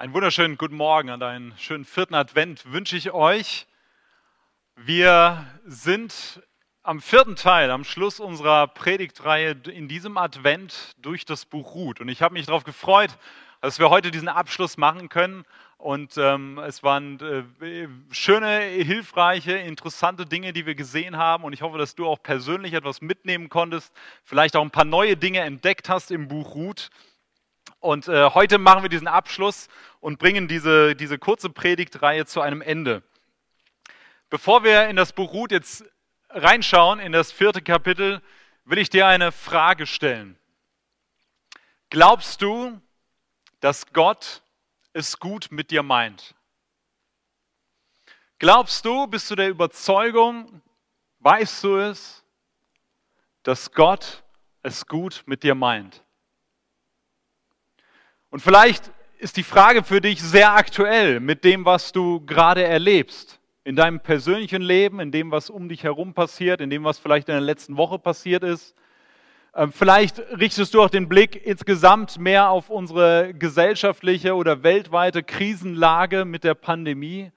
Einen wunderschönen guten Morgen und einen schönen vierten Advent wünsche ich euch. Wir sind am vierten Teil, am Schluss unserer Predigtreihe in diesem Advent durch das Buch Ruth. Und ich habe mich darauf gefreut, dass wir heute diesen Abschluss machen können. Und ähm, es waren äh, schöne, hilfreiche, interessante Dinge, die wir gesehen haben. Und ich hoffe, dass du auch persönlich etwas mitnehmen konntest, vielleicht auch ein paar neue Dinge entdeckt hast im Buch Ruth. Und äh, heute machen wir diesen Abschluss und bringen diese, diese kurze Predigtreihe zu einem Ende. Bevor wir in das Buch Ruth jetzt reinschauen, in das vierte Kapitel, will ich dir eine Frage stellen. Glaubst du, dass Gott es gut mit dir meint? Glaubst du, bist du der Überzeugung, weißt du es, dass Gott es gut mit dir meint? Und vielleicht ist die Frage für dich sehr aktuell mit dem, was du gerade erlebst. In deinem persönlichen Leben, in dem, was um dich herum passiert, in dem, was vielleicht in der letzten Woche passiert ist. Ähm, vielleicht richtest du auch den Blick insgesamt mehr auf unsere gesellschaftliche oder weltweite Krisenlage mit der Pandemie,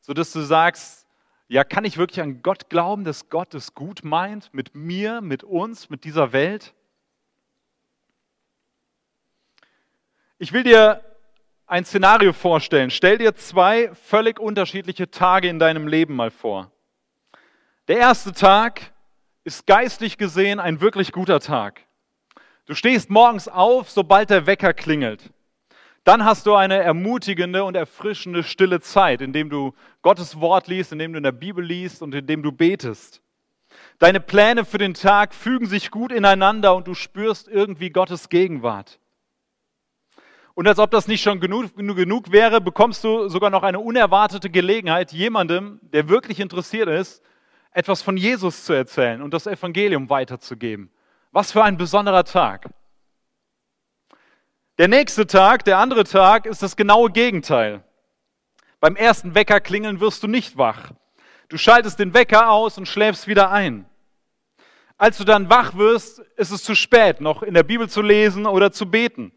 sodass du sagst, ja, kann ich wirklich an Gott glauben, dass Gott es gut meint mit mir, mit uns, mit dieser Welt? Ich will dir ein Szenario vorstellen. Stell dir zwei völlig unterschiedliche Tage in deinem Leben mal vor. Der erste Tag ist geistlich gesehen ein wirklich guter Tag. Du stehst morgens auf, sobald der Wecker klingelt. Dann hast du eine ermutigende und erfrischende stille Zeit, indem du Gottes Wort liest, indem du in der Bibel liest und indem du betest. Deine Pläne für den Tag fügen sich gut ineinander und du spürst irgendwie Gottes Gegenwart. Und als ob das nicht schon genug, genug wäre, bekommst du sogar noch eine unerwartete Gelegenheit, jemandem, der wirklich interessiert ist, etwas von Jesus zu erzählen und das Evangelium weiterzugeben. Was für ein besonderer Tag. Der nächste Tag, der andere Tag, ist das genaue Gegenteil. Beim ersten Wecker klingeln wirst du nicht wach. Du schaltest den Wecker aus und schläfst wieder ein. Als du dann wach wirst, ist es zu spät, noch in der Bibel zu lesen oder zu beten.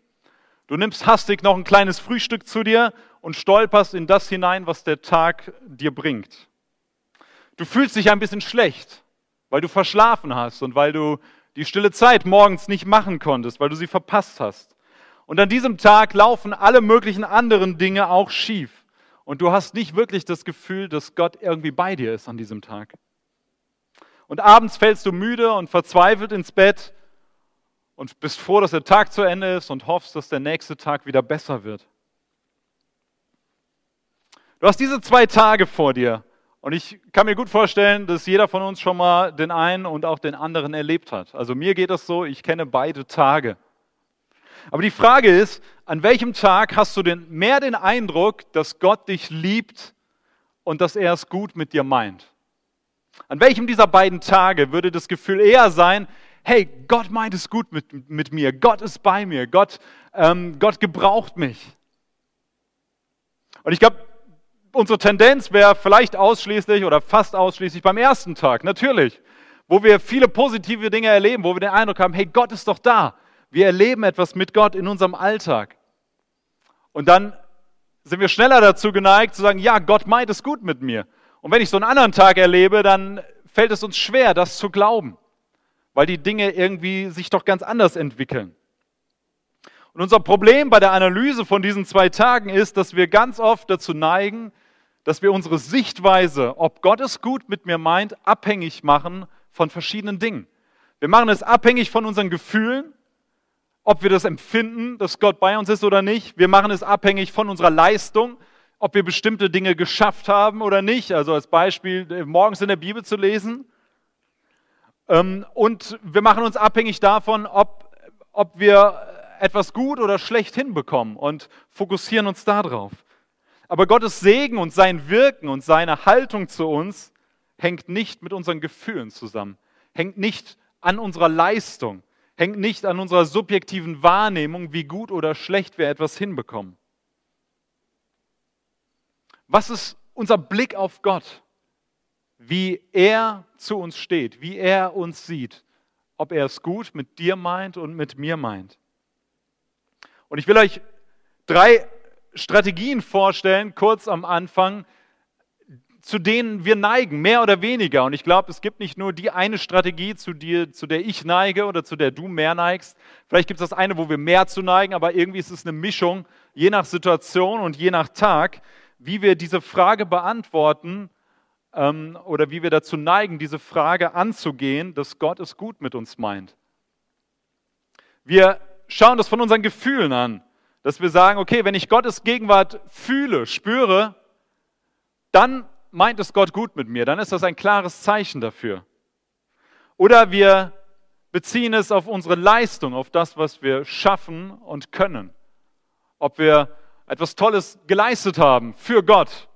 Du nimmst hastig noch ein kleines Frühstück zu dir und stolperst in das hinein, was der Tag dir bringt. Du fühlst dich ein bisschen schlecht, weil du verschlafen hast und weil du die stille Zeit morgens nicht machen konntest, weil du sie verpasst hast. Und an diesem Tag laufen alle möglichen anderen Dinge auch schief. Und du hast nicht wirklich das Gefühl, dass Gott irgendwie bei dir ist an diesem Tag. Und abends fällst du müde und verzweifelt ins Bett und bist froh, dass der Tag zu Ende ist und hoffst, dass der nächste Tag wieder besser wird. Du hast diese zwei Tage vor dir und ich kann mir gut vorstellen, dass jeder von uns schon mal den einen und auch den anderen erlebt hat. Also mir geht das so, ich kenne beide Tage. Aber die Frage ist, an welchem Tag hast du denn mehr den Eindruck, dass Gott dich liebt und dass er es gut mit dir meint? An welchem dieser beiden Tage würde das Gefühl eher sein, hey, Gott meint es gut mit, mit mir, Gott ist bei mir, Gott, ähm, Gott gebraucht mich. Und ich glaube, unsere Tendenz wäre vielleicht ausschließlich oder fast ausschließlich beim ersten Tag, natürlich, wo wir viele positive Dinge erleben, wo wir den Eindruck haben, hey, Gott ist doch da. Wir erleben etwas mit Gott in unserem Alltag. Und dann sind wir schneller dazu geneigt zu sagen, ja, Gott meint es gut mit mir. Und wenn ich so einen anderen Tag erlebe, dann fällt es uns schwer, das zu glauben weil die Dinge irgendwie sich doch ganz anders entwickeln. Und unser Problem bei der Analyse von diesen zwei Tagen ist, dass wir ganz oft dazu neigen, dass wir unsere Sichtweise, ob Gott es gut mit mir meint, abhängig machen von verschiedenen Dingen. Wir machen es abhängig von unseren Gefühlen, ob wir das empfinden, dass Gott bei uns ist oder nicht. Wir machen es abhängig von unserer Leistung, ob wir bestimmte Dinge geschafft haben oder nicht. Also als Beispiel, morgens in der Bibel zu lesen und wir machen uns abhängig davon, ob, ob wir etwas gut oder schlecht hinbekommen und fokussieren uns darauf. Aber Gottes Segen und sein Wirken und seine Haltung zu uns hängt nicht mit unseren Gefühlen zusammen, hängt nicht an unserer Leistung, hängt nicht an unserer subjektiven Wahrnehmung, wie gut oder schlecht wir etwas hinbekommen. Was ist unser Blick auf Gott? Wie er zu uns steht, wie er uns sieht, ob er es gut mit dir meint und mit mir meint. Und ich will euch drei Strategien vorstellen, kurz am Anfang, zu denen wir neigen, mehr oder weniger. Und ich glaube, es gibt nicht nur die eine Strategie, zu, dir, zu der ich neige oder zu der du mehr neigst. Vielleicht gibt es das eine, wo wir mehr zu neigen, aber irgendwie ist es eine Mischung, je nach Situation und je nach Tag, wie wir diese Frage beantworten ähm, oder wie wir dazu neigen, diese Frage anzugehen, dass Gott es gut mit uns meint. Wir schauen das von unseren Gefühlen an, dass wir sagen, okay, wenn ich Gottes Gegenwart fühle, spüre, dann meint es Gott gut mit mir, dann ist das ein klares Zeichen dafür. Oder wir beziehen es auf unsere Leistung, auf das, was wir schaffen und können. Ob wir etwas Tolles geleistet haben für Gott,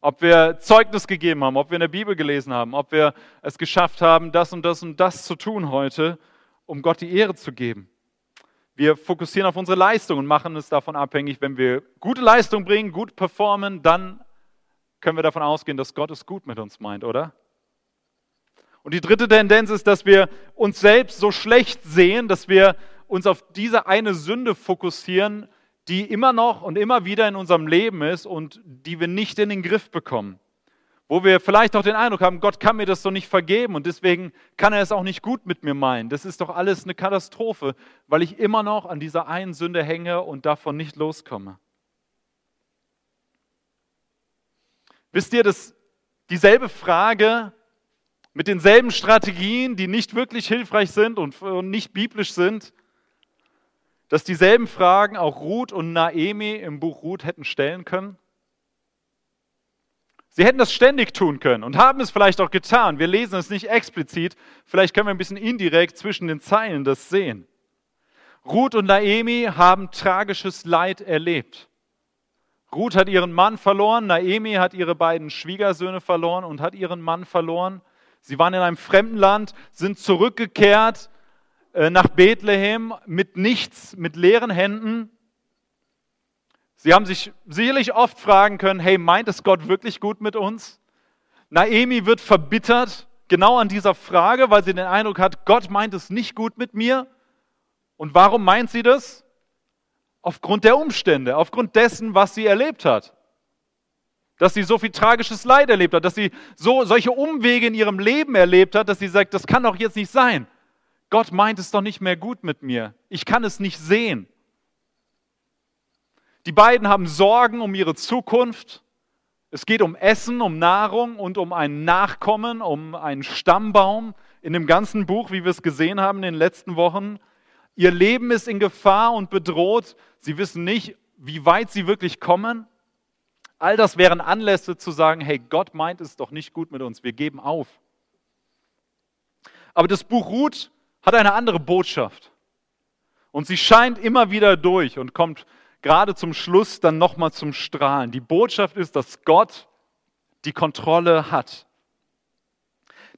ob wir Zeugnis gegeben haben, ob wir in der Bibel gelesen haben, ob wir es geschafft haben, das und das und das zu tun heute, um Gott die Ehre zu geben. Wir fokussieren auf unsere Leistung und machen es davon abhängig, wenn wir gute Leistung bringen, gut performen, dann können wir davon ausgehen, dass Gott es gut mit uns meint, oder? Und die dritte Tendenz ist, dass wir uns selbst so schlecht sehen, dass wir uns auf diese eine Sünde fokussieren, die immer noch und immer wieder in unserem Leben ist und die wir nicht in den Griff bekommen. Wo wir vielleicht auch den Eindruck haben, Gott kann mir das so nicht vergeben und deswegen kann er es auch nicht gut mit mir meinen. Das ist doch alles eine Katastrophe, weil ich immer noch an dieser einen Sünde hänge und davon nicht loskomme. Wisst ihr, dass dieselbe Frage mit denselben Strategien, die nicht wirklich hilfreich sind und nicht biblisch sind, dass dieselben Fragen auch Ruth und Naemi im Buch Ruth hätten stellen können? Sie hätten das ständig tun können und haben es vielleicht auch getan. Wir lesen es nicht explizit, vielleicht können wir ein bisschen indirekt zwischen den Zeilen das sehen. Ruth und Naemi haben tragisches Leid erlebt. Ruth hat ihren Mann verloren, Naemi hat ihre beiden Schwiegersöhne verloren und hat ihren Mann verloren. Sie waren in einem fremden Land, sind zurückgekehrt nach Bethlehem mit nichts, mit leeren Händen. Sie haben sich sicherlich oft fragen können, hey, meint es Gott wirklich gut mit uns? Naemi wird verbittert, genau an dieser Frage, weil sie den Eindruck hat, Gott meint es nicht gut mit mir. Und warum meint sie das? Aufgrund der Umstände, aufgrund dessen, was sie erlebt hat. Dass sie so viel tragisches Leid erlebt hat, dass sie so, solche Umwege in ihrem Leben erlebt hat, dass sie sagt, das kann doch jetzt nicht sein. Gott meint es doch nicht mehr gut mit mir. Ich kann es nicht sehen. Die beiden haben Sorgen um ihre Zukunft. Es geht um Essen, um Nahrung und um ein Nachkommen, um einen Stammbaum in dem ganzen Buch, wie wir es gesehen haben in den letzten Wochen. Ihr Leben ist in Gefahr und bedroht. Sie wissen nicht, wie weit sie wirklich kommen. All das wären Anlässe zu sagen, hey, Gott meint es doch nicht gut mit uns, wir geben auf. Aber das Buch Ruth hat eine andere Botschaft. Und sie scheint immer wieder durch und kommt gerade zum Schluss dann nochmal zum Strahlen. Die Botschaft ist, dass Gott die Kontrolle hat.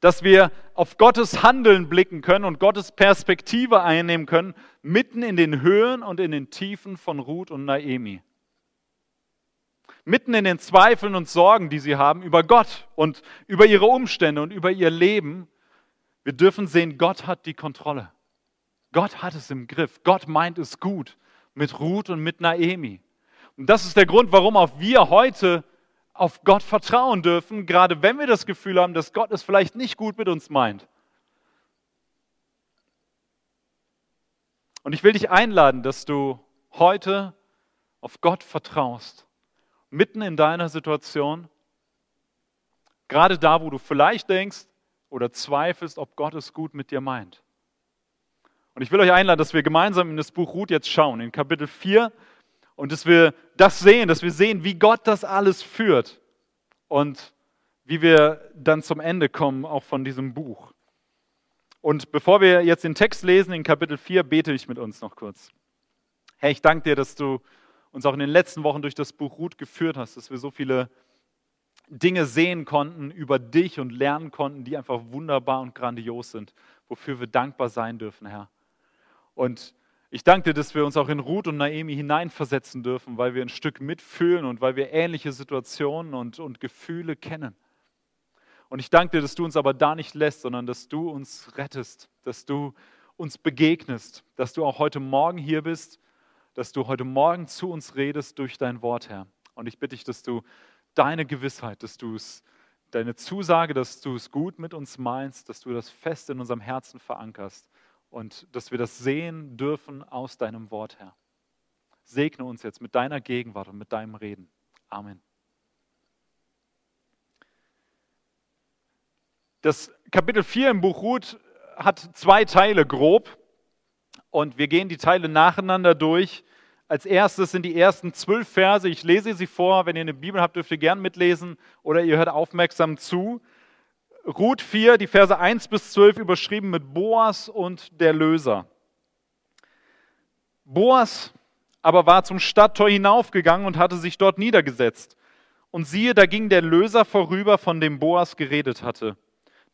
Dass wir auf Gottes Handeln blicken können und Gottes Perspektive einnehmen können, mitten in den Höhen und in den Tiefen von Ruth und Naemi. Mitten in den Zweifeln und Sorgen, die sie haben über Gott und über ihre Umstände und über ihr Leben, wir dürfen sehen, Gott hat die Kontrolle. Gott hat es im Griff. Gott meint es gut mit Ruth und mit Naemi. Und das ist der Grund, warum auch wir heute auf Gott vertrauen dürfen, gerade wenn wir das Gefühl haben, dass Gott es vielleicht nicht gut mit uns meint. Und ich will dich einladen, dass du heute auf Gott vertraust, mitten in deiner Situation, gerade da, wo du vielleicht denkst, oder zweifelst, ob Gott es gut mit dir meint. Und ich will euch einladen, dass wir gemeinsam in das Buch Ruth jetzt schauen, in Kapitel 4, und dass wir das sehen, dass wir sehen, wie Gott das alles führt und wie wir dann zum Ende kommen, auch von diesem Buch. Und bevor wir jetzt den Text lesen, in Kapitel 4, bete ich mit uns noch kurz. Herr, ich danke dir, dass du uns auch in den letzten Wochen durch das Buch Ruth geführt hast, dass wir so viele Dinge sehen konnten über dich und lernen konnten, die einfach wunderbar und grandios sind, wofür wir dankbar sein dürfen, Herr. Und ich danke dir, dass wir uns auch in Ruth und Naemi hineinversetzen dürfen, weil wir ein Stück mitfühlen und weil wir ähnliche Situationen und, und Gefühle kennen. Und ich danke dir, dass du uns aber da nicht lässt, sondern dass du uns rettest, dass du uns begegnest, dass du auch heute Morgen hier bist, dass du heute Morgen zu uns redest durch dein Wort, Herr. Und ich bitte dich, dass du deine Gewissheit, dass du es, deine Zusage, dass du es gut mit uns meinst, dass du das fest in unserem Herzen verankerst und dass wir das sehen dürfen aus deinem Wort, Herr. Segne uns jetzt mit deiner Gegenwart und mit deinem Reden. Amen. Das Kapitel 4 im Buch Ruth hat zwei Teile grob und wir gehen die Teile nacheinander durch. Als erstes sind die ersten zwölf Verse. Ich lese sie vor. Wenn ihr eine Bibel habt, dürft ihr gern mitlesen oder ihr hört aufmerksam zu. Ruth 4, die Verse 1 bis 12 überschrieben mit Boas und der Löser. Boas aber war zum Stadttor hinaufgegangen und hatte sich dort niedergesetzt. Und siehe, da ging der Löser vorüber, von dem Boas geredet hatte.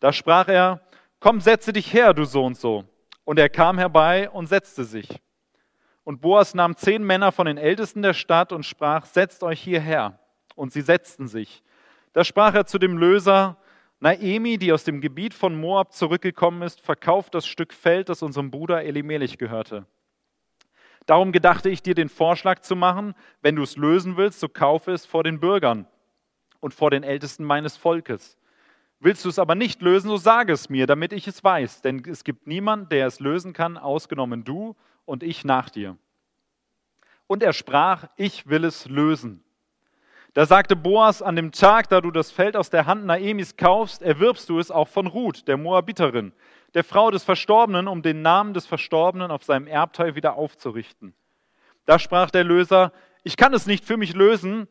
Da sprach er, komm, setze dich her, du so und so. Und er kam herbei und setzte sich. Und Boas nahm zehn Männer von den Ältesten der Stadt und sprach, setzt euch hierher. Und sie setzten sich. Da sprach er zu dem Löser, Naemi, die aus dem Gebiet von Moab zurückgekommen ist, verkauft das Stück Feld, das unserem Bruder Elimelech gehörte. Darum gedachte ich dir den Vorschlag zu machen, wenn du es lösen willst, so kaufe es vor den Bürgern und vor den Ältesten meines Volkes. Willst du es aber nicht lösen, so sage es mir, damit ich es weiß, denn es gibt niemand, der es lösen kann, ausgenommen du und ich nach dir. Und er sprach, ich will es lösen. Da sagte Boas, an dem Tag, da du das Feld aus der Hand Naemis kaufst, erwirbst du es auch von Ruth, der Moabiterin, der Frau des Verstorbenen, um den Namen des Verstorbenen auf seinem Erbteil wieder aufzurichten. Da sprach der Löser, ich kann es nicht für mich lösen,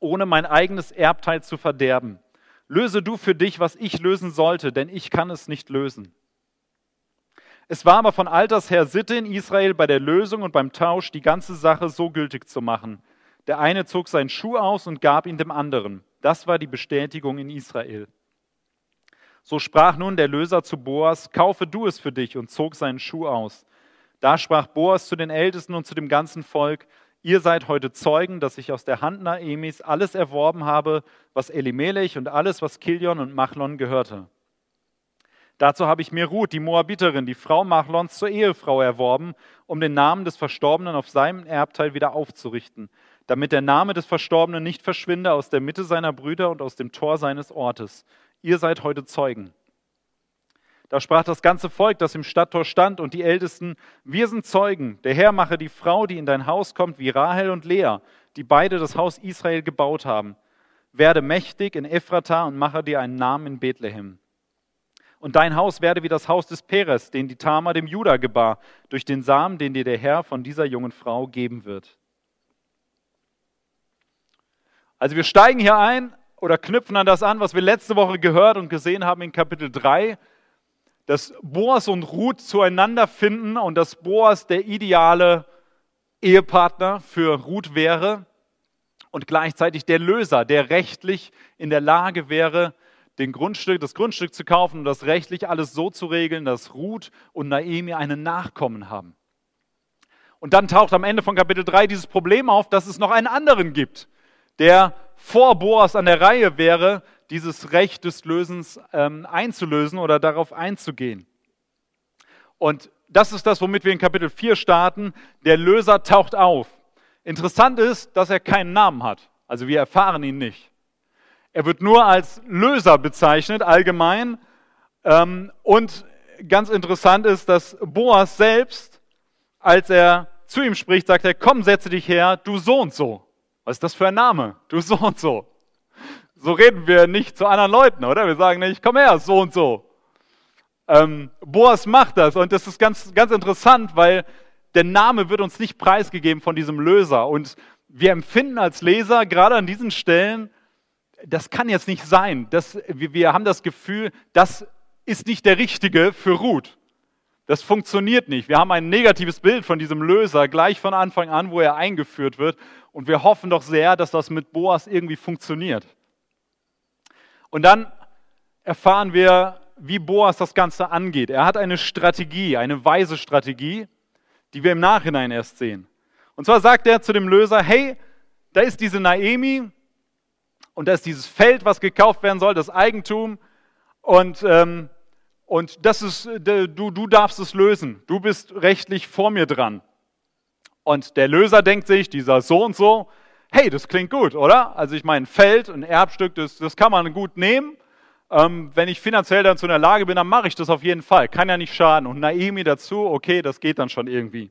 ohne mein eigenes Erbteil zu verderben. Löse du für dich, was ich lösen sollte, denn ich kann es nicht lösen. Es war aber von alters her Sitte in Israel bei der Lösung und beim Tausch die ganze Sache so gültig zu machen – der eine zog seinen Schuh aus und gab ihn dem anderen. Das war die Bestätigung in Israel. So sprach nun der Löser zu Boas, kaufe du es für dich und zog seinen Schuh aus. Da sprach Boas zu den Ältesten und zu dem ganzen Volk, ihr seid heute Zeugen, dass ich aus der Hand Naemis alles erworben habe, was Elimelech und alles, was Kilion und Machlon gehörte. Dazu habe ich mir Ruth, die Moabiterin, die Frau Machlons, zur Ehefrau erworben, um den Namen des Verstorbenen auf seinem Erbteil wieder aufzurichten, damit der Name des Verstorbenen nicht verschwinde aus der Mitte seiner Brüder und aus dem Tor seines Ortes. Ihr seid heute Zeugen. Da sprach das ganze Volk, das im Stadttor stand, und die Ältesten, wir sind Zeugen. Der Herr mache die Frau, die in dein Haus kommt, wie Rahel und Lea, die beide das Haus Israel gebaut haben. Werde mächtig in Ephrata und mache dir einen Namen in Bethlehem. Und dein Haus werde wie das Haus des Peres, den die Tama dem Juda gebar, durch den Samen, den dir der Herr von dieser jungen Frau geben wird. Also wir steigen hier ein oder knüpfen an das an, was wir letzte Woche gehört und gesehen haben in Kapitel 3, dass Boas und Ruth zueinander finden und dass Boas der ideale Ehepartner für Ruth wäre und gleichzeitig der Löser, der rechtlich in der Lage wäre, den Grundstück, das Grundstück zu kaufen und das rechtlich alles so zu regeln, dass Ruth und Naemi einen Nachkommen haben. Und dann taucht am Ende von Kapitel 3 dieses Problem auf, dass es noch einen anderen gibt, der vor Boas an der Reihe wäre, dieses Recht des Lösens ähm, einzulösen oder darauf einzugehen. Und das ist das, womit wir in Kapitel 4 starten. Der Löser taucht auf. Interessant ist, dass er keinen Namen hat. Also wir erfahren ihn nicht. Er wird nur als Löser bezeichnet, allgemein. Ähm, und ganz interessant ist, dass Boas selbst, als er zu ihm spricht, sagt er, komm, setze dich her, du so und so. Was ist das für ein Name? Du so und so. So reden wir nicht zu anderen Leuten, oder? Wir sagen nicht, komm her, so und so. Ähm, Boas macht das und das ist ganz, ganz interessant, weil der Name wird uns nicht preisgegeben von diesem Löser. Und wir empfinden als Leser gerade an diesen Stellen, das kann jetzt nicht sein. Das, wir, haben das Gefühl, das ist nicht der Richtige für Ruth. Das funktioniert nicht. Wir haben ein negatives Bild von diesem Löser gleich von Anfang an, wo er eingeführt wird. Und wir hoffen doch sehr, dass das mit Boas irgendwie funktioniert. Und dann erfahren wir, wie Boas das Ganze angeht. Er hat eine Strategie, eine weise Strategie, die wir im Nachhinein erst sehen. Und zwar sagt er zu dem Löser, hey, da ist diese Naemi und da ist dieses Feld, was gekauft werden soll, das Eigentum. Und ähm, und das ist, du, du darfst es lösen. Du bist rechtlich vor mir dran. Und der Löser denkt sich, dieser so und so, hey, das klingt gut, oder? Also ich meine, ein Feld, ein Erbstück, das, das kann man gut nehmen. Ähm, wenn ich finanziell dann zu einer Lage bin, dann mache ich das auf jeden Fall. Kann ja nicht schaden. Und Naomi dazu, okay, das geht dann schon irgendwie.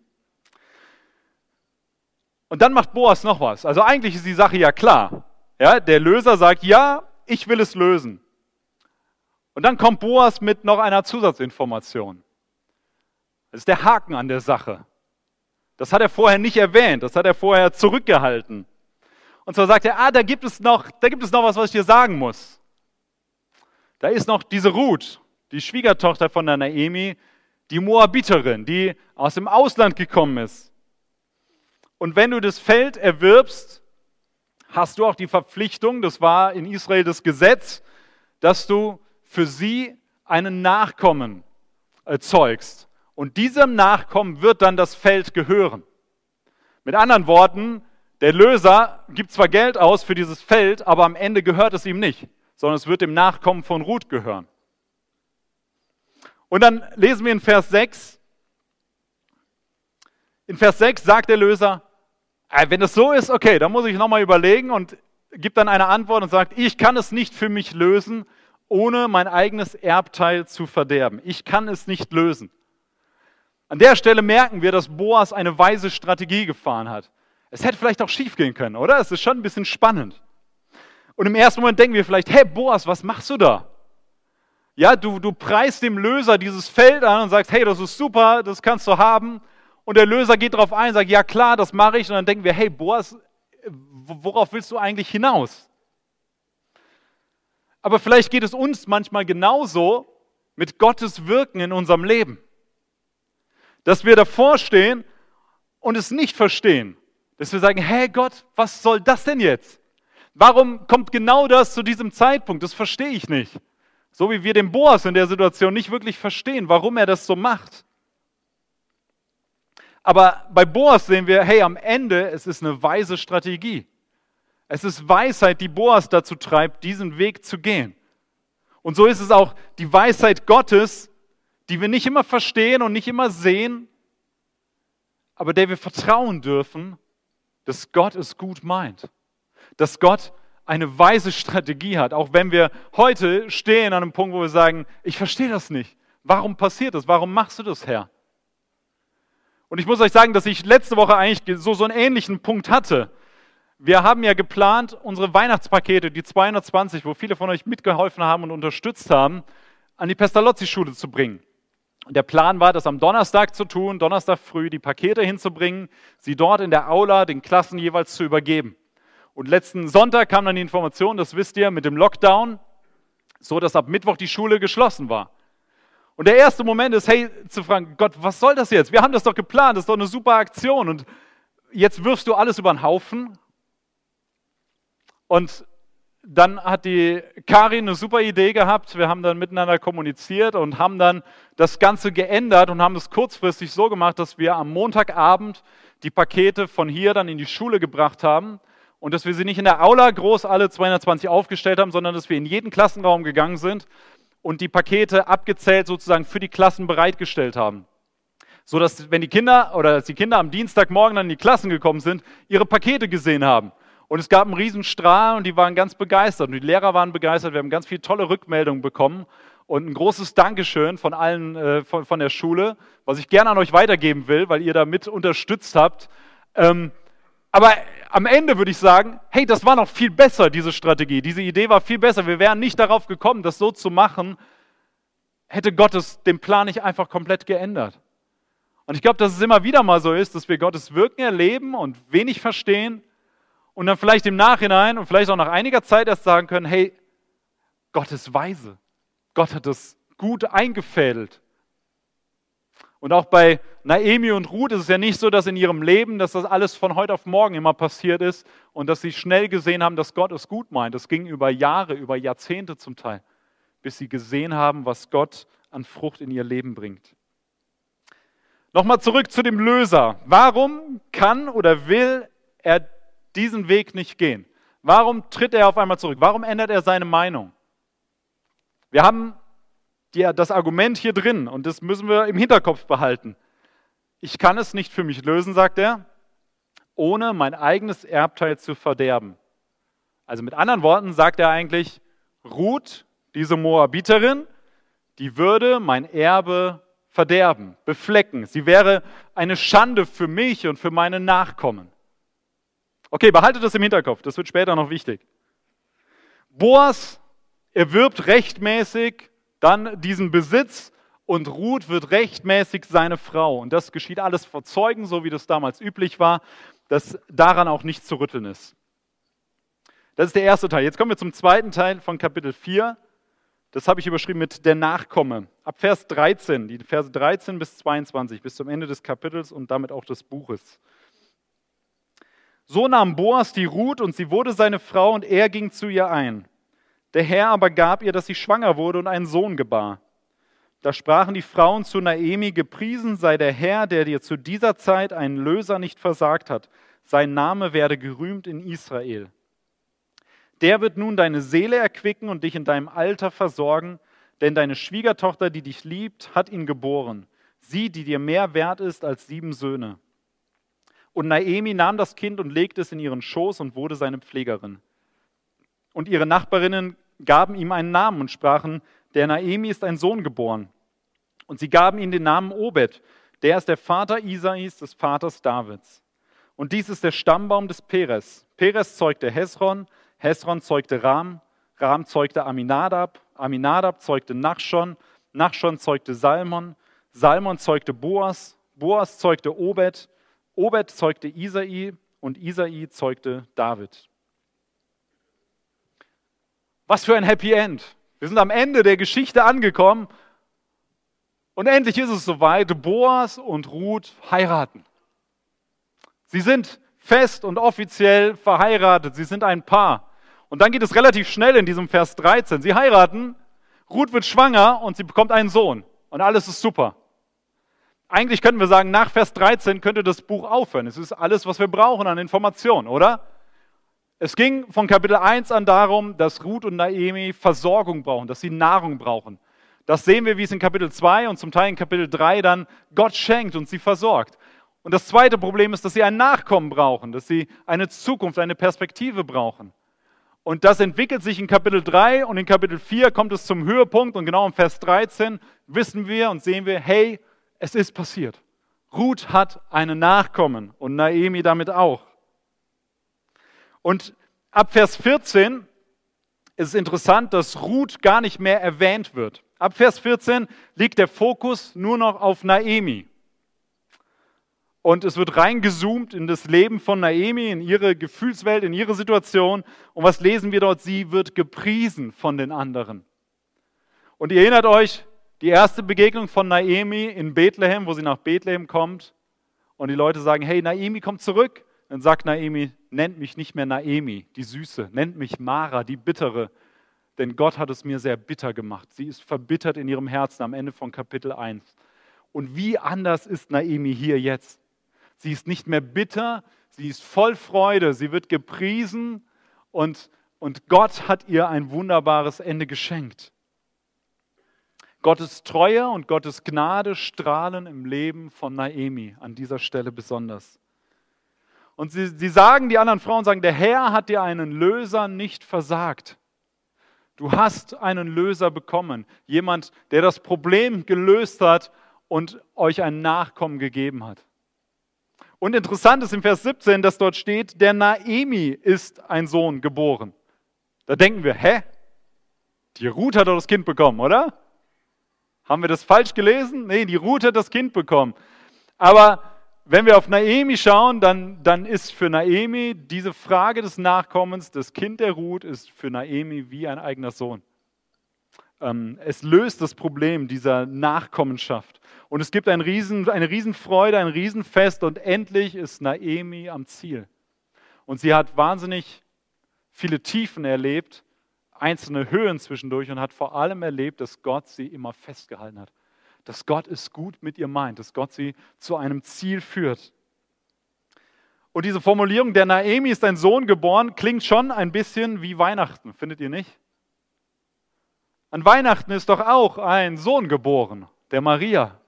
Und dann macht Boas noch was. Also eigentlich ist die Sache ja klar. Ja, der Löser sagt, ja, ich will es lösen. Und dann kommt Boas mit noch einer Zusatzinformation. Das ist der Haken an der Sache. Das hat er vorher nicht erwähnt, das hat er vorher zurückgehalten. Und zwar sagt er, ah, da gibt es noch, da gibt es noch was, was ich dir sagen muss. Da ist noch diese Ruth, die Schwiegertochter von der Naemi, die Moabiterin, die aus dem Ausland gekommen ist. Und wenn du das Feld erwirbst, hast du auch die Verpflichtung, das war in Israel das Gesetz, dass du für sie einen Nachkommen erzeugst. Und diesem Nachkommen wird dann das Feld gehören. Mit anderen Worten, der Löser gibt zwar Geld aus für dieses Feld, aber am Ende gehört es ihm nicht, sondern es wird dem Nachkommen von Ruth gehören. Und dann lesen wir in Vers 6, in Vers 6 sagt der Löser, wenn das so ist, okay, dann muss ich nochmal überlegen und gibt dann eine Antwort und sagt, ich kann es nicht für mich lösen, ohne mein eigenes Erbteil zu verderben. Ich kann es nicht lösen. An der Stelle merken wir, dass Boas eine weise Strategie gefahren hat. Es hätte vielleicht auch schief gehen können, oder? Es ist schon ein bisschen spannend. Und im ersten Moment denken wir vielleicht, hey Boas, was machst du da? Ja, du, du preist dem Löser dieses Feld an und sagst, hey, das ist super, das kannst du haben. Und der Löser geht darauf ein, sagt, ja klar, das mache ich. Und dann denken wir, hey Boas, worauf willst du eigentlich hinaus? Aber vielleicht geht es uns manchmal genauso mit Gottes Wirken in unserem Leben. Dass wir davor stehen und es nicht verstehen. Dass wir sagen, hey Gott, was soll das denn jetzt? Warum kommt genau das zu diesem Zeitpunkt? Das verstehe ich nicht. So wie wir den Boas in der Situation nicht wirklich verstehen, warum er das so macht. Aber bei Boas sehen wir, hey, am Ende, es ist eine weise Strategie. Es ist Weisheit, die Boas dazu treibt, diesen Weg zu gehen. Und so ist es auch die Weisheit Gottes, die wir nicht immer verstehen und nicht immer sehen, aber der wir vertrauen dürfen, dass Gott es gut meint. Dass Gott eine weise Strategie hat, auch wenn wir heute stehen an einem Punkt, wo wir sagen, ich verstehe das nicht. Warum passiert das? Warum machst du das, Herr? Und ich muss euch sagen, dass ich letzte Woche eigentlich so, so einen ähnlichen Punkt hatte. Wir haben ja geplant, unsere Weihnachtspakete, die 220, wo viele von euch mitgeholfen haben und unterstützt haben, an die Pestalozzi-Schule zu bringen. Und der Plan war, das am Donnerstag zu tun, Donnerstag früh die Pakete hinzubringen, sie dort in der Aula den Klassen jeweils zu übergeben. Und letzten Sonntag kam dann die Information, das wisst ihr, mit dem Lockdown, so dass ab Mittwoch die Schule geschlossen war. Und der erste Moment ist, hey, zu fragen, Gott, was soll das jetzt? Wir haben das doch geplant, das ist doch eine super Aktion. Und jetzt wirfst du alles über den Haufen. Und dann hat die Karin eine super Idee gehabt. Wir haben dann miteinander kommuniziert und haben dann das Ganze geändert und haben es kurzfristig so gemacht, dass wir am Montagabend die Pakete von hier dann in die Schule gebracht haben und dass wir sie nicht in der Aula groß alle 220 aufgestellt haben, sondern dass wir in jeden Klassenraum gegangen sind und die Pakete abgezählt sozusagen für die Klassen bereitgestellt haben. So dass, wenn die Kinder oder als die Kinder am Dienstagmorgen dann in die Klassen gekommen sind, ihre Pakete gesehen haben. Und es gab einen riesen Strahl und die waren ganz begeistert. Und die Lehrer waren begeistert. Wir haben ganz viele tolle Rückmeldungen bekommen. Und ein großes Dankeschön von allen äh, von, von, der Schule, was ich gerne an euch weitergeben will, weil ihr da mit unterstützt habt. Ähm, aber am Ende würde ich sagen, hey, das war noch viel besser, diese Strategie. Diese Idee war viel besser. Wir wären nicht darauf gekommen, das so zu machen, hätte Gottes den Plan nicht einfach komplett geändert. Und ich glaube, dass es immer wieder mal so ist, dass wir Gottes Wirken erleben und wenig verstehen und dann vielleicht im Nachhinein und vielleicht auch nach einiger Zeit erst sagen können, hey, Gott ist weise. Gott hat es gut eingefädelt. Und auch bei Naemi und Ruth ist es ja nicht so, dass in ihrem Leben, dass das alles von heute auf morgen immer passiert ist und dass sie schnell gesehen haben, dass Gott es gut meint. Das ging über Jahre, über Jahrzehnte zum Teil, bis sie gesehen haben, was Gott an Frucht in ihr Leben bringt. Nochmal zurück zu dem Löser. Warum kann oder will er diesen Weg nicht gehen? Warum tritt er auf einmal zurück? Warum ändert er seine Meinung? Wir haben die, das Argument hier drin und das müssen wir im Hinterkopf behalten. Ich kann es nicht für mich lösen, sagt er. ohne mein eigenes Erbteil zu verderben. Also mit anderen Worten sagt er eigentlich, Ruth, diese Moabiterin, die würde mein Erbe verderben, beflecken. Sie wäre eine Schande für mich und für meine Nachkommen. Okay, behaltet das im Hinterkopf, das wird später noch wichtig. Boas erwirbt rechtmäßig dann diesen Besitz und Ruth wird rechtmäßig seine Frau. Und das geschieht alles vor Zeugen, so wie das damals üblich war, dass daran auch nicht zu rütteln ist. Das ist der erste Teil. Jetzt kommen wir zum zweiten Teil von Kapitel 4. Das habe ich überschrieben mit der Nachkomme. Ab Vers 13, die Verse 13 bis 22, bis zum Ende des Kapitels und damit auch des Buches. So nahm Boas die Ruth und sie wurde seine Frau und er ging zu ihr ein. Der Herr aber gab ihr, dass sie schwanger wurde und einen Sohn gebar. Da sprachen die Frauen zu Naemi, gepriesen sei der Herr, der dir zu dieser Zeit einen Löser nicht versagt hat. Sein Name werde gerühmt in Israel. Der wird nun deine Seele erquicken und dich in deinem Alter versorgen, denn deine Schwiegertochter, die dich liebt, hat ihn geboren. Sie, die dir mehr wert ist als sieben Söhne. Und Naemi nahm das Kind und legte es in ihren Schoß und wurde seine Pflegerin. Und ihre Nachbarinnen gaben ihm einen Namen und sprachen, der Naemi ist ein Sohn geboren. Und sie gaben ihm den Namen Obed. Der ist der Vater Isais, des Vaters Davids. Und dies ist der Stammbaum des Peres. Peres zeugte Hesron, Hesron zeugte Ram, Ram zeugte Aminadab, Aminadab zeugte Nachschon, Nachschon zeugte Salmon, Salmon zeugte Boas, Boas zeugte Obed, Obed zeugte Isai und Isai zeugte David. Was für ein Happy End. Wir sind am Ende der Geschichte angekommen und endlich ist es soweit, Boas und Ruth heiraten. Sie sind fest und offiziell verheiratet. Sie sind ein Paar. Und dann geht es relativ schnell in diesem Vers 13. Sie heiraten, Ruth wird schwanger und sie bekommt einen Sohn. Und alles ist super. Eigentlich könnten wir sagen, nach Vers 13 könnte das Buch aufhören. Es ist alles, was wir brauchen an Informationen, oder? Es ging von Kapitel 1 an darum, dass Ruth und Naomi Versorgung brauchen, dass sie Nahrung brauchen. Das sehen wir, wie es in Kapitel 2 und zum Teil in Kapitel 3 dann Gott schenkt und sie versorgt. Und das zweite Problem ist, dass sie ein Nachkommen brauchen, dass sie eine Zukunft, eine Perspektive brauchen. Und das entwickelt sich in Kapitel 3 und in Kapitel 4 kommt es zum Höhepunkt und genau im Vers 13 wissen wir und sehen wir, hey, es ist passiert. Ruth hat einen Nachkommen und Naemi damit auch. Und ab Vers 14 ist es interessant, dass Ruth gar nicht mehr erwähnt wird. Ab Vers 14 liegt der Fokus nur noch auf Naemi. Und es wird reingezoomt in das Leben von Naomi, in ihre Gefühlswelt, in ihre Situation. Und was lesen wir dort? Sie wird gepriesen von den anderen. Und ihr erinnert euch, die erste Begegnung von Naomi in Bethlehem, wo sie nach Bethlehem kommt. Und die Leute sagen, hey, Naomi, komm zurück. Dann sagt Naomi, nennt mich nicht mehr Naomi, die Süße, nennt mich Mara, die Bittere. Denn Gott hat es mir sehr bitter gemacht. Sie ist verbittert in ihrem Herzen am Ende von Kapitel 1. Und wie anders ist Naomi hier jetzt? Sie ist nicht mehr bitter, sie ist voll Freude, sie wird gepriesen und, und Gott hat ihr ein wunderbares Ende geschenkt. Gottes Treue und Gottes Gnade strahlen im Leben von Naemi an dieser Stelle besonders. Und sie, sie sagen, die anderen Frauen sagen, der Herr hat dir einen Löser nicht versagt. Du hast einen Löser bekommen, jemand, der das Problem gelöst hat und euch ein Nachkommen gegeben hat. Und interessant ist im Vers 17, dass dort steht, der Naemi ist ein Sohn geboren. Da denken wir, hä? Die Ruth hat doch das Kind bekommen, oder? Haben wir das falsch gelesen? Nee, die Ruth hat das Kind bekommen. Aber wenn wir auf Naemi schauen, dann, dann ist für Naemi diese Frage des Nachkommens, das Kind der Ruth, ist für Naemi wie ein eigener Sohn. Ähm, es löst das Problem dieser Nachkommenschaft. Und es gibt ein Riesen, eine Riesenfreude, ein Riesenfest und endlich ist Naemi am Ziel. Und sie hat wahnsinnig viele Tiefen erlebt, einzelne Höhen zwischendurch und hat vor allem erlebt, dass Gott sie immer festgehalten hat. Dass Gott es gut mit ihr meint, dass Gott sie zu einem Ziel führt. Und diese Formulierung, der Naemi ist ein Sohn geboren, klingt schon ein bisschen wie Weihnachten, findet ihr nicht? An Weihnachten ist doch auch ein Sohn geboren, der Maria.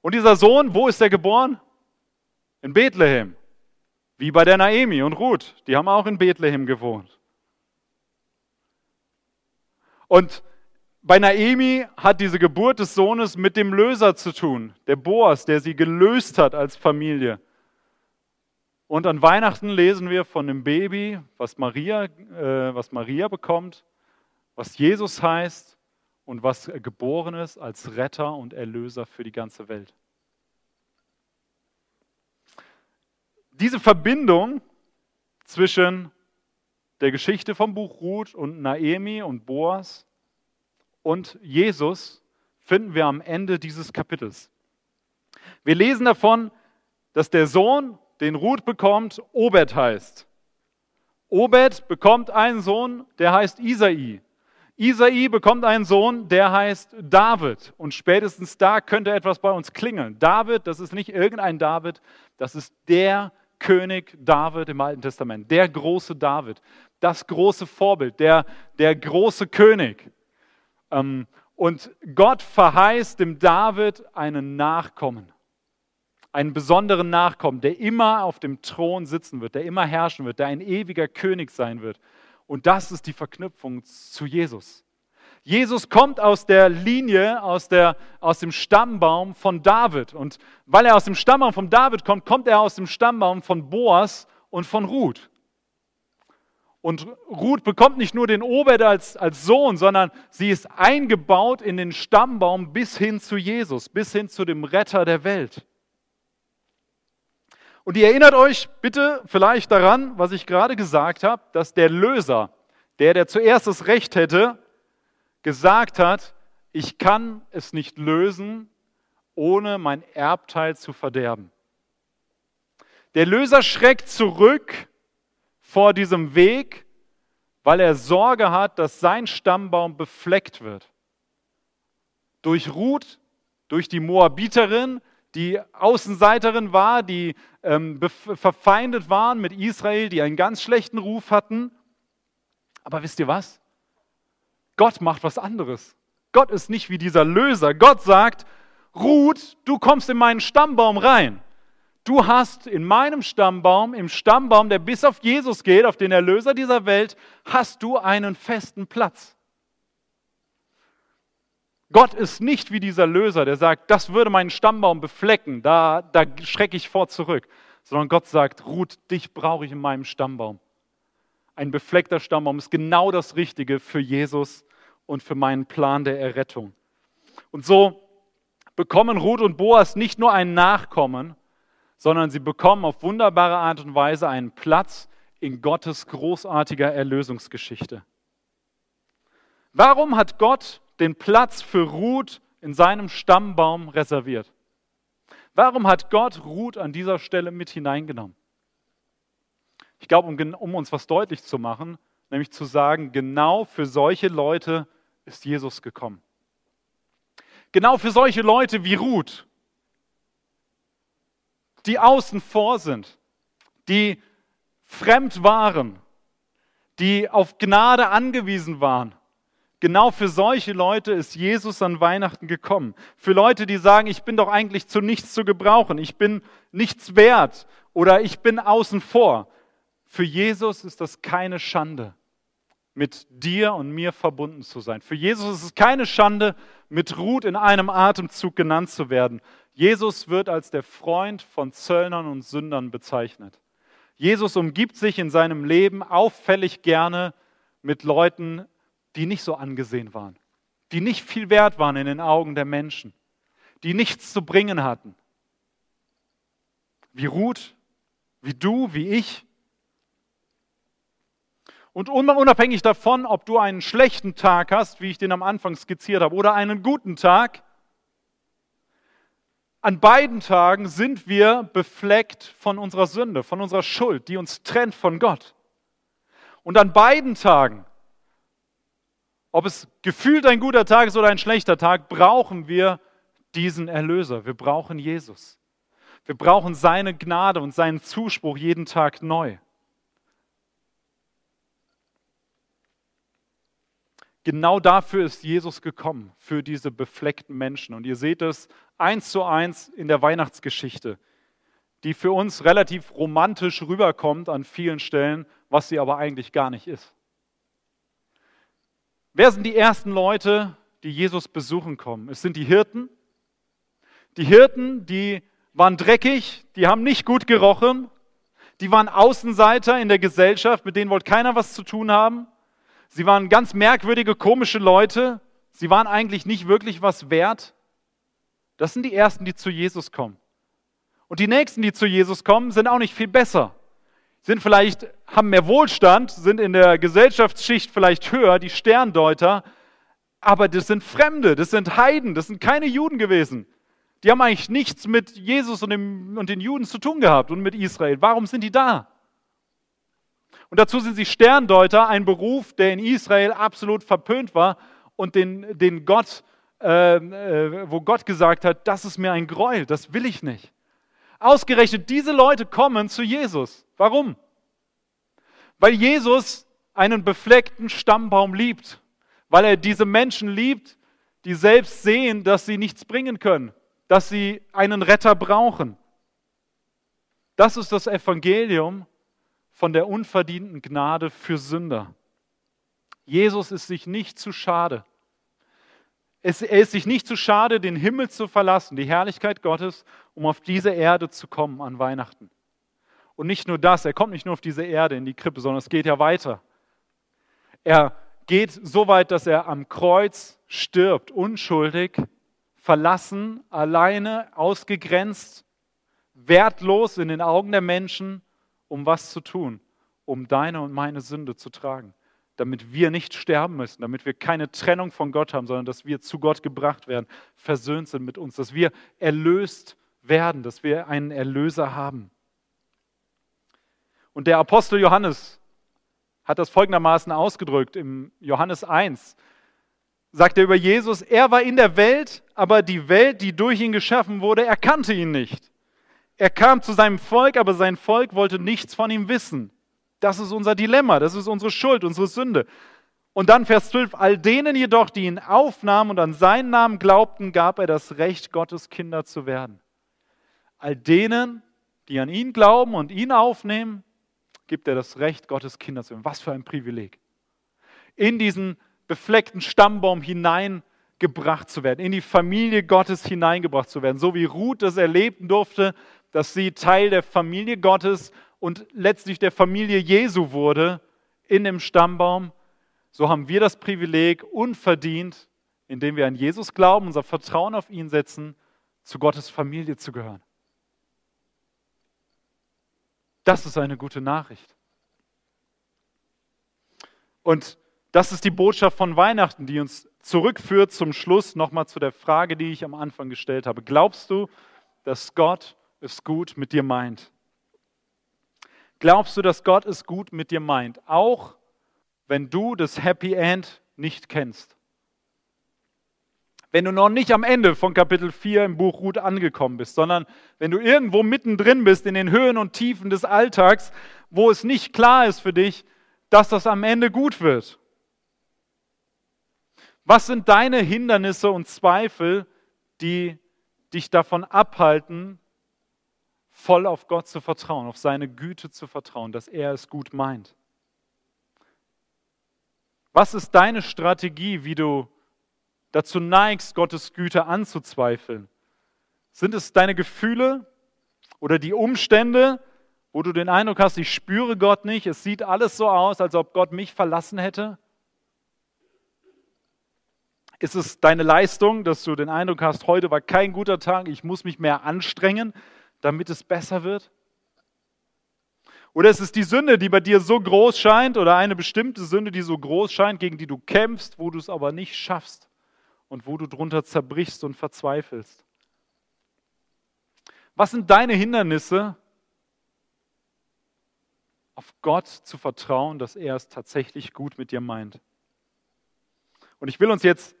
Und dieser Sohn, wo ist er geboren? In Bethlehem. Wie bei der Naemi und Ruth, die haben auch in Bethlehem gewohnt. Und bei Naemi hat diese Geburt des Sohnes mit dem Löser zu tun, der Boas, der sie gelöst hat als Familie. Und an Weihnachten lesen wir von dem Baby, was Maria, äh, was Maria bekommt, was Jesus heißt und was geboren ist als Retter und Erlöser für die ganze Welt. Diese Verbindung zwischen der Geschichte vom Buch Ruth und Naemi und Boas und Jesus finden wir am Ende dieses Kapitels. Wir lesen davon, dass der Sohn den Ruth bekommt, Obed heißt. Obed bekommt einen Sohn, der heißt Isai. Isai bekommt einen Sohn, der heißt David. Und spätestens da könnte etwas bei uns klingeln. David, das ist nicht irgendein David, das ist der König David im Alten Testament, der große David, das große Vorbild, der, der große König. Ähm, und Gott verheißt dem David einen Nachkommen einen besonderen Nachkommen, der immer auf dem Thron sitzen wird, der immer herrschen wird, der ein ewiger König sein wird. Und das ist die Verknüpfung zu Jesus. Jesus kommt aus der Linie, aus, der, aus dem Stammbaum von David. Und weil er aus dem Stammbaum von David kommt, kommt er aus dem Stammbaum von Boas und von Ruth. Und Ruth bekommt nicht nur den Obed als, als Sohn, sondern sie ist eingebaut in den Stammbaum bis hin zu Jesus, bis hin zu dem Retter der Welt. Und ihr erinnert euch bitte vielleicht daran, was ich gerade gesagt habe, dass der Löser, der, der zuerst das Recht hätte, gesagt hat, ich kann es nicht lösen, ohne mein Erbteil zu verderben. Der Löser schreckt zurück vor diesem Weg, weil er Sorge hat, dass sein Stammbaum befleckt wird. Durch Ruth, durch die Moabiterin, die Außenseiterin war, die ähm, verfeindet waren mit Israel, die einen ganz schlechten Ruf hatten. Aber wisst ihr was? Gott macht was anderes. Gott ist nicht wie dieser Löser. Gott sagt, Ruth, du kommst in meinen Stammbaum rein. Du hast in meinem Stammbaum, im Stammbaum, der bis auf Jesus geht, auf den Erlöser dieser Welt, hast du einen festen Platz. Gott ist nicht wie dieser Löser, der sagt, das würde meinen Stammbaum beflecken, da, da schrecke ich vor zurück. Sondern Gott sagt, Ruth, dich brauche ich in meinem Stammbaum. Ein befleckter Stammbaum ist genau das Richtige für Jesus und für meinen Plan der Errettung. Und so bekommen Ruth und Boas nicht nur ein Nachkommen, sondern sie bekommen auf wunderbare Art und Weise einen Platz in Gottes großartiger Erlösungsgeschichte. Warum hat Gott den Platz für Ruth in seinem Stammbaum reserviert. Warum hat Gott Ruth an dieser Stelle mit hineingenommen? Ich glaube, um, um, uns was deutlich zu machen, nämlich zu sagen, genau für solche Leute ist Jesus gekommen. Genau für solche Leute wie Ruth, die außen vor sind, die fremd waren, die auf Gnade angewiesen waren, Genau für solche Leute ist Jesus an Weihnachten gekommen. Für Leute, die sagen, ich bin doch eigentlich zu nichts zu gebrauchen, ich bin nichts wert oder ich bin außen vor. Für Jesus ist das keine Schande, mit dir und mir verbunden zu sein. Für Jesus ist es keine Schande, mit Ruth in einem Atemzug genannt zu werden. Jesus wird als der Freund von Zöllnern und Sündern bezeichnet. Jesus umgibt sich in seinem Leben auffällig gerne mit Leuten, die nicht so angesehen waren, die nicht viel wert waren in den Augen der Menschen, die nichts zu bringen hatten. Wie Ruth, wie du, wie ich. Und unabhängig davon, ob du einen schlechten Tag hast, wie ich den am Anfang skizziert habe, oder einen guten Tag, an beiden Tagen sind wir befleckt von unserer Sünde, von unserer Schuld, die uns trennt von Gott. Und an beiden Tagen ob es gefühlt ein guter Tag ist oder ein schlechter Tag, brauchen wir diesen Erlöser. Wir brauchen Jesus. Wir brauchen seine Gnade und seinen Zuspruch jeden Tag neu. Genau dafür ist Jesus gekommen, für diese befleckten Menschen. Und ihr seht es eins zu eins in der Weihnachtsgeschichte. die für uns relativ romantisch rüberkommt an vielen Stellen, was sie aber eigentlich gar nicht ist. Wer sind die ersten Leute, die Jesus besuchen kommen? Es sind die Hirten. Die Hirten, die waren dreckig, die haben nicht gut gerochen, die waren Außenseiter in der Gesellschaft, mit denen wollte keiner was zu tun haben. Sie waren ganz merkwürdige, komische Leute. Sie waren eigentlich nicht wirklich was wert. Das sind die Ersten, die zu Jesus kommen. Und die Nächsten, die zu Jesus kommen, sind auch nicht viel besser. Sind vielleicht, haben mehr Wohlstand, sind in der Gesellschaftsschicht vielleicht höher, die Sterndeuter, aber das sind Fremde, das sind Heiden, das sind keine Juden gewesen. Die haben eigentlich nichts mit Jesus und, dem, und den Juden zu tun gehabt und mit Israel. Warum sind die da? Und dazu sind sie Sterndeuter, ein Beruf, der in Israel absolut verpönt war und den, den Gott, äh, äh, wo Gott gesagt hat, das ist mir ein Gräuel, das will ich nicht. Ausgerechnet diese Leute kommen zu Jesus. Warum? Weil Jesus einen befleckten Stammbaum liebt, weil er diese Menschen liebt, die selbst sehen, dass sie nichts bringen können, dass sie einen Retter brauchen. Das ist das Evangelium von der unverdienten Gnade für Sünder. Jesus ist sich nicht zu schade. Es, er ist sich nicht zu schade, den Himmel zu verlassen, die Herrlichkeit Gottes, um auf diese Erde zu kommen an Weihnachten. Und nicht nur das, er kommt nicht nur auf diese Erde in die Krippe, sondern es geht ja weiter. Er geht so weit, dass er am Kreuz stirbt, unschuldig, verlassen, alleine, ausgegrenzt, wertlos in den Augen der Menschen, um was zu tun? Um deine und meine Sünde zu tragen. Damit wir nicht sterben müssen, damit wir keine Trennung von Gott haben, sondern dass wir zu Gott gebracht werden, versöhnt sind mit uns, dass wir erlöst werden, dass wir einen Erlöser haben. Und der Apostel Johannes hat das folgendermaßen ausgedrückt im Johannes 1 sagt er über Jesus, er war in der Welt, aber die Welt, die durch ihn geschaffen wurde, erkannte ihn nicht. Er kam zu seinem Volk, aber sein Volk wollte nichts von ihm wissen. Das ist unser Dilemma, das ist unsere Schuld, unsere Sünde. Und dann Vers 12, all denen jedoch, die ihn aufnahmen und an seinen Namen glaubten, gab er das Recht, Gottes Kinder zu werden. All denen, die an ihn glauben und ihn aufnehmen, gibt er das Recht, Gottes Kinder zu werden. Was für ein Privileg. In diesen befleckten Stammbaum hineingebracht zu werden, in die Familie Gottes hineingebracht zu werden, so wie Ruth das erleben durfte, dass sie Teil der Familie Gottes und letztlich der Familie Jesu wurde in dem Stammbaum, so haben wir das Privileg, unverdient, indem wir an Jesus glauben, unser Vertrauen auf ihn setzen, zu Gottes Familie zu gehören. Das ist eine gute Nachricht. Und das ist die Botschaft von Weihnachten, die uns zurückführt zum Schluss nochmal zu der Frage, die ich am Anfang gestellt habe. Glaubst du, dass Gott es gut mit dir meint? Glaubst du, dass Gott es gut mit dir meint, auch wenn du das Happy End nicht kennst? Wenn du noch nicht am Ende von Kapitel 4 im Buch Ruth angekommen bist, sondern wenn du irgendwo mittendrin bist in den Höhen und Tiefen des Alltags, wo es nicht klar ist für dich, dass das am Ende gut wird. Was sind deine Hindernisse und Zweifel, die dich davon abhalten, voll auf Gott zu vertrauen, auf seine Güte zu vertrauen, dass er es gut meint? Was ist deine Strategie, wie du dazu neigst, Gottes Güte anzuzweifeln? Sind es deine Gefühle oder die Umstände, wo du den Eindruck hast, ich spüre Gott nicht, es sieht alles so aus, als ob Gott mich verlassen hätte? Ist es deine Leistung, dass du den Eindruck hast, heute war kein guter Tag, ich muss mich mehr anstrengen, damit es besser wird? Oder ist es die Sünde, die bei dir so groß scheint oder eine bestimmte Sünde, die so groß scheint, gegen die du kämpfst, wo du es aber nicht schaffst und wo du drunter zerbrichst und verzweifelst? Was sind deine Hindernisse, auf Gott zu vertrauen, dass er es tatsächlich gut mit dir meint? Und ich will uns jetzt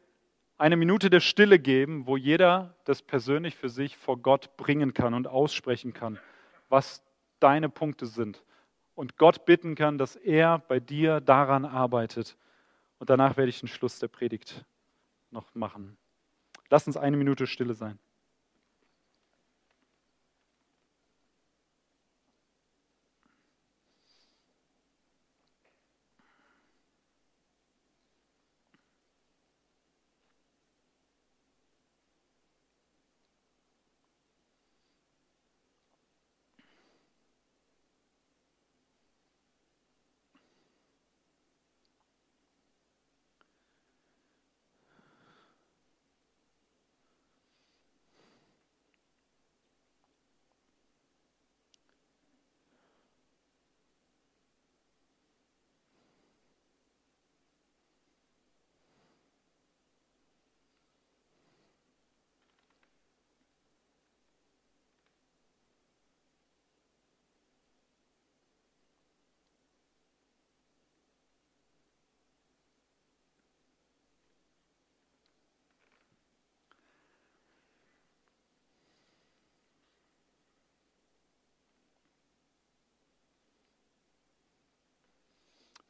eine Minute der Stille geben, wo jeder das persönlich für sich vor Gott bringen kann und aussprechen kann, was deine Punkte sind. Und Gott bitten kann, dass er bei dir daran arbeitet. Und danach werde ich den Schluss der Predigt noch machen. Lass uns eine Minute Stille sein.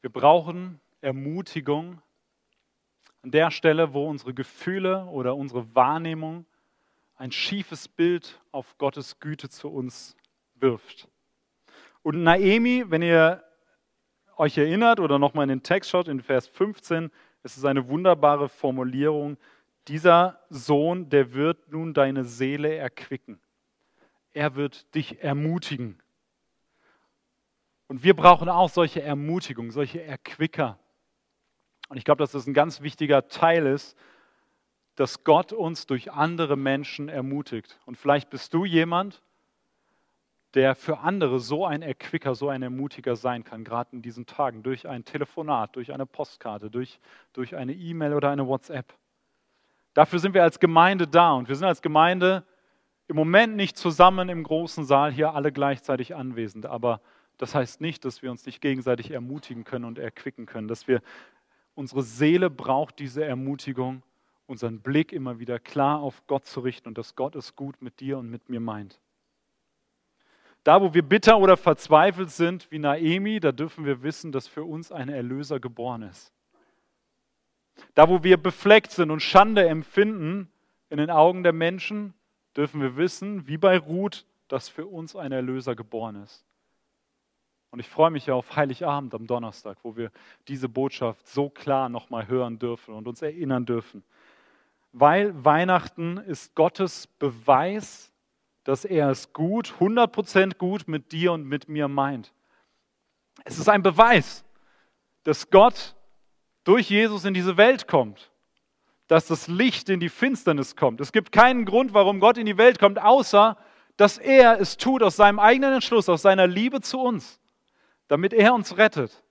Wir brauchen Ermutigung an der Stelle, wo unsere Gefühle oder unsere Wahrnehmung ein schiefes Bild auf Gottes Güte zu uns wirft. Und Naemi, wenn ihr euch erinnert oder nochmal in den Text schaut, in Vers 15, ist es eine wunderbare Formulierung. Dieser Sohn, der wird nun deine Seele erquicken. Er wird dich ermutigen. Und wir brauchen auch solche Ermutigung, solche Erquicker. Und ich glaube, dass das ein ganz wichtiger Teil ist, dass Gott uns durch andere Menschen ermutigt. Und vielleicht bist du jemand, der für andere so ein Erquicker, so ein Ermutiger sein kann, gerade in diesen Tagen, durch ein Telefonat, durch eine Postkarte, durch, durch eine E-Mail oder eine WhatsApp. Dafür sind wir als Gemeinde da und wir sind als Gemeinde im Moment nicht zusammen im großen Saal hier alle gleichzeitig anwesend, aber das heißt nicht, dass wir uns nicht gegenseitig ermutigen können und erquicken können, dass wir unsere Seele braucht diese Ermutigung, unseren Blick immer wieder klar auf Gott zu richten und dass Gott es gut mit dir und mit mir meint. Da, wo wir bitter oder verzweifelt sind, wie Naemi, da dürfen wir wissen, dass für uns ein Erlöser geboren ist. Da, wo wir befleckt sind und Schande empfinden in den Augen der Menschen, dürfen wir wissen, wie bei Ruth, dass für uns ein Erlöser geboren ist. Und ich freue mich ja auf Heiligabend am Donnerstag, wo wir diese Botschaft so klar nochmal hören dürfen und uns erinnern dürfen. Weil Weihnachten ist Gottes Beweis, dass er es gut, 100% gut mit dir und mit mir meint. Es ist ein Beweis, dass Gott durch Jesus in diese Welt kommt, dass das Licht in die Finsternis kommt. Es gibt keinen Grund, warum Gott in die Welt kommt, außer dass er es tut aus seinem eigenen Entschluss, aus seiner Liebe zu uns damit er uns rettet.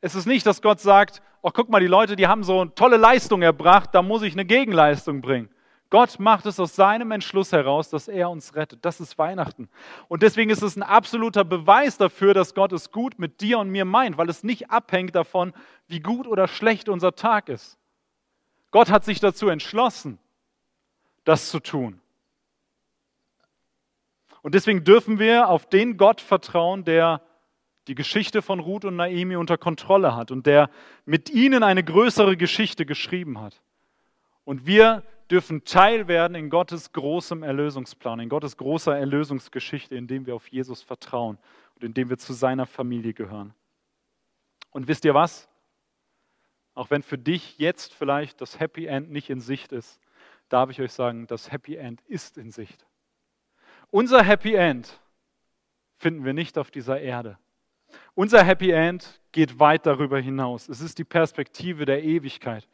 Es ist nicht, dass Gott sagt, oh guck mal, die Leute, die haben so eine tolle Leistung erbracht, da muss ich eine Gegenleistung bringen. Gott macht es aus seinem Entschluss heraus, dass er uns rettet. Das ist Weihnachten. Und deswegen ist es ein absoluter Beweis dafür, dass Gott es gut mit dir und mir meint, weil es nicht abhängt davon, wie gut oder schlecht unser Tag ist. Gott hat sich dazu entschlossen, das zu tun. Und deswegen dürfen wir auf den Gott vertrauen, der die Geschichte von Ruth und Naomi unter Kontrolle hat und der mit ihnen eine größere Geschichte geschrieben hat. Und wir dürfen Teil werden in Gottes großem Erlösungsplan, in Gottes großer Erlösungsgeschichte, indem wir auf Jesus vertrauen und indem wir zu seiner Familie gehören. Und wisst ihr was? Auch wenn für dich jetzt vielleicht das Happy End nicht in Sicht ist, darf ich euch sagen, das Happy End ist in Sicht. Unser Happy End finden wir nicht auf dieser Erde. Unser Happy End geht weit darüber hinaus. Es ist die Perspektive der Ewigkeit.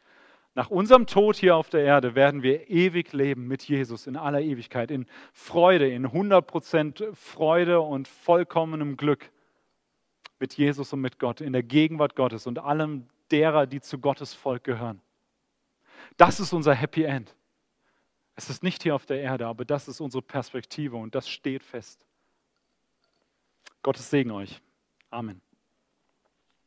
Nach unserem Tod hier auf der Erde werden wir ewig leben mit Jesus in aller Ewigkeit, in Freude, in 100% Freude und vollkommenem Glück mit Jesus und mit Gott, in der Gegenwart Gottes und allem derer, die zu Gottes Volk gehören. Das ist unser Happy End. Es ist nicht hier auf der Erde, aber das ist unsere Perspektive und das steht fest. Gottes Segen euch. Amen.